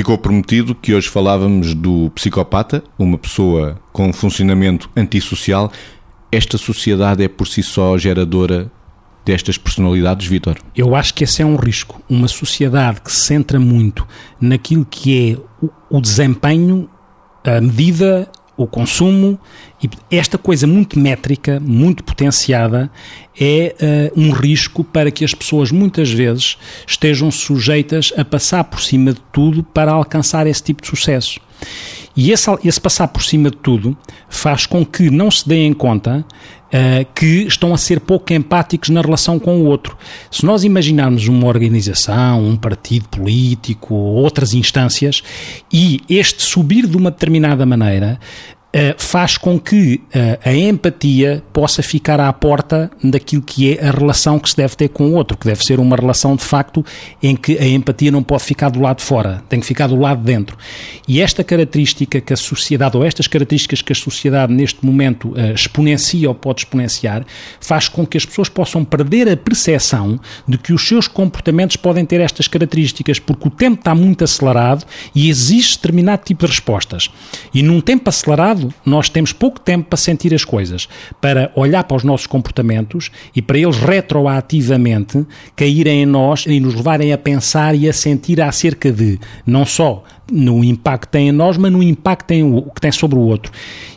ficou prometido que hoje falávamos do psicopata, uma pessoa com um funcionamento antissocial. Esta sociedade é por si só geradora destas personalidades, Vitor? Eu acho que esse é um risco. Uma sociedade que se centra muito naquilo que é o desempenho, a medida, o consumo, e esta coisa muito métrica, muito potenciada, é uh, um risco para que as pessoas muitas vezes estejam sujeitas a passar por cima de tudo para alcançar esse tipo de sucesso. E esse, esse passar por cima de tudo faz com que não se deem conta uh, que estão a ser pouco empáticos na relação com o outro. Se nós imaginarmos uma organização, um partido político, outras instâncias, e este subir de uma determinada maneira, faz com que uh, a empatia possa ficar à porta daquilo que é a relação que se deve ter com o outro, que deve ser uma relação de facto em que a empatia não pode ficar do lado de fora, tem que ficar do lado de dentro. E esta característica que a sociedade, ou estas características que a sociedade neste momento uh, exponencia ou pode exponenciar, faz com que as pessoas possam perder a percepção de que os seus comportamentos podem ter estas características, porque o tempo está muito acelerado e existe determinado tipo de respostas. E num tempo acelerado, nós temos pouco tempo para sentir as coisas, para olhar para os nossos comportamentos e para eles retroativamente caírem em nós e nos levarem a pensar e a sentir acerca de não só no impacto que tem em nós, mas no impacto que tem sobre o outro.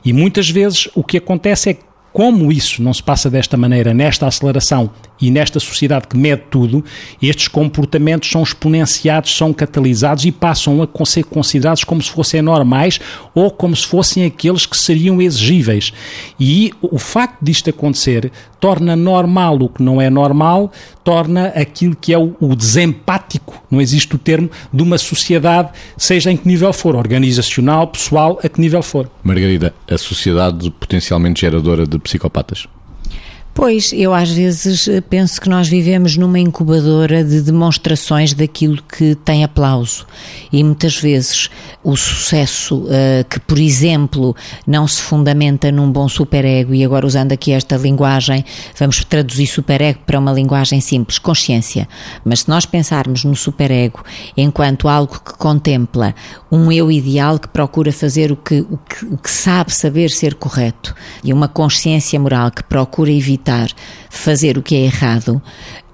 E muitas vezes o que acontece é que como isso não se passa desta maneira, nesta aceleração e nesta sociedade que mede tudo, estes comportamentos são exponenciados, são catalisados e passam a ser considerados como se fossem normais ou como se fossem aqueles que seriam exigíveis. E o facto disto acontecer torna normal o que não é normal, torna aquilo que é o, o desempático, não existe o termo, de uma sociedade, seja em que nível for, organizacional, pessoal, a que nível for. Margarida, a sociedade potencialmente geradora de psicopatas? Pois, eu às vezes eh, penso que nós vivemos numa incubadora de demonstrações daquilo que tem aplauso. E muitas vezes o sucesso uh, que, por exemplo, não se fundamenta num bom superego, e agora usando aqui esta linguagem, vamos traduzir superego para uma linguagem simples, consciência. Mas se nós pensarmos no superego enquanto algo que contempla um eu ideal que procura fazer o que, o que, o que sabe saber ser correto, e uma consciência moral que procura evitar evitar fazer o que é errado,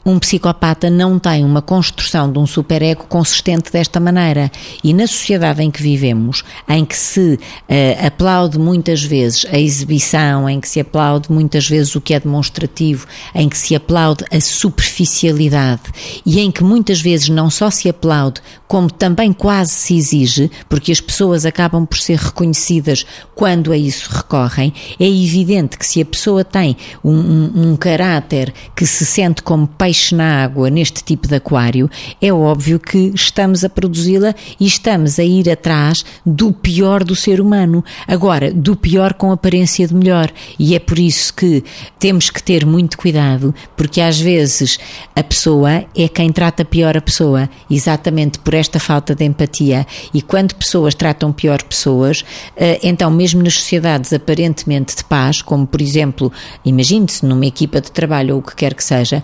um psicopata não tem uma construção de um superego consistente desta maneira. E na sociedade em que vivemos, em que se uh, aplaude muitas vezes a exibição, em que se aplaude muitas vezes o que é demonstrativo, em que se aplaude a superficialidade e em que muitas vezes não só se aplaude, como também quase se exige, porque as pessoas acabam por ser reconhecidas quando a isso recorrem, é evidente que se a pessoa tem um, um, um caráter que se sente como peixe na água neste tipo de aquário, é óbvio que estamos a produzi-la e estamos a ir atrás do pior do ser humano. Agora, do pior com aparência de melhor. E é por isso que temos que ter muito cuidado, porque às vezes a pessoa é quem trata pior a pessoa, exatamente por esta falta de empatia. E quando pessoas tratam pior pessoas, eh, então, mesmo nas sociedades aparentemente de paz, como por exemplo, imagine-se numa equipa de trabalho ou o que quer que seja,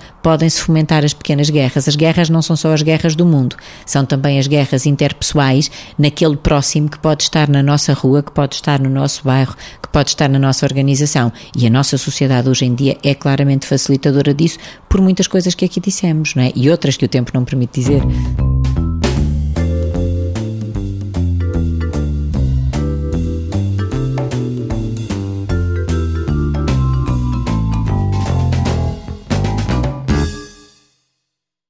fomentar as pequenas guerras. As guerras não são só as guerras do mundo, são também as guerras interpessoais naquele próximo que pode estar na nossa rua, que pode estar no nosso bairro, que pode estar na nossa organização. E a nossa sociedade hoje em dia é claramente facilitadora disso por muitas coisas que aqui dissemos, não é? E outras que o tempo não permite dizer.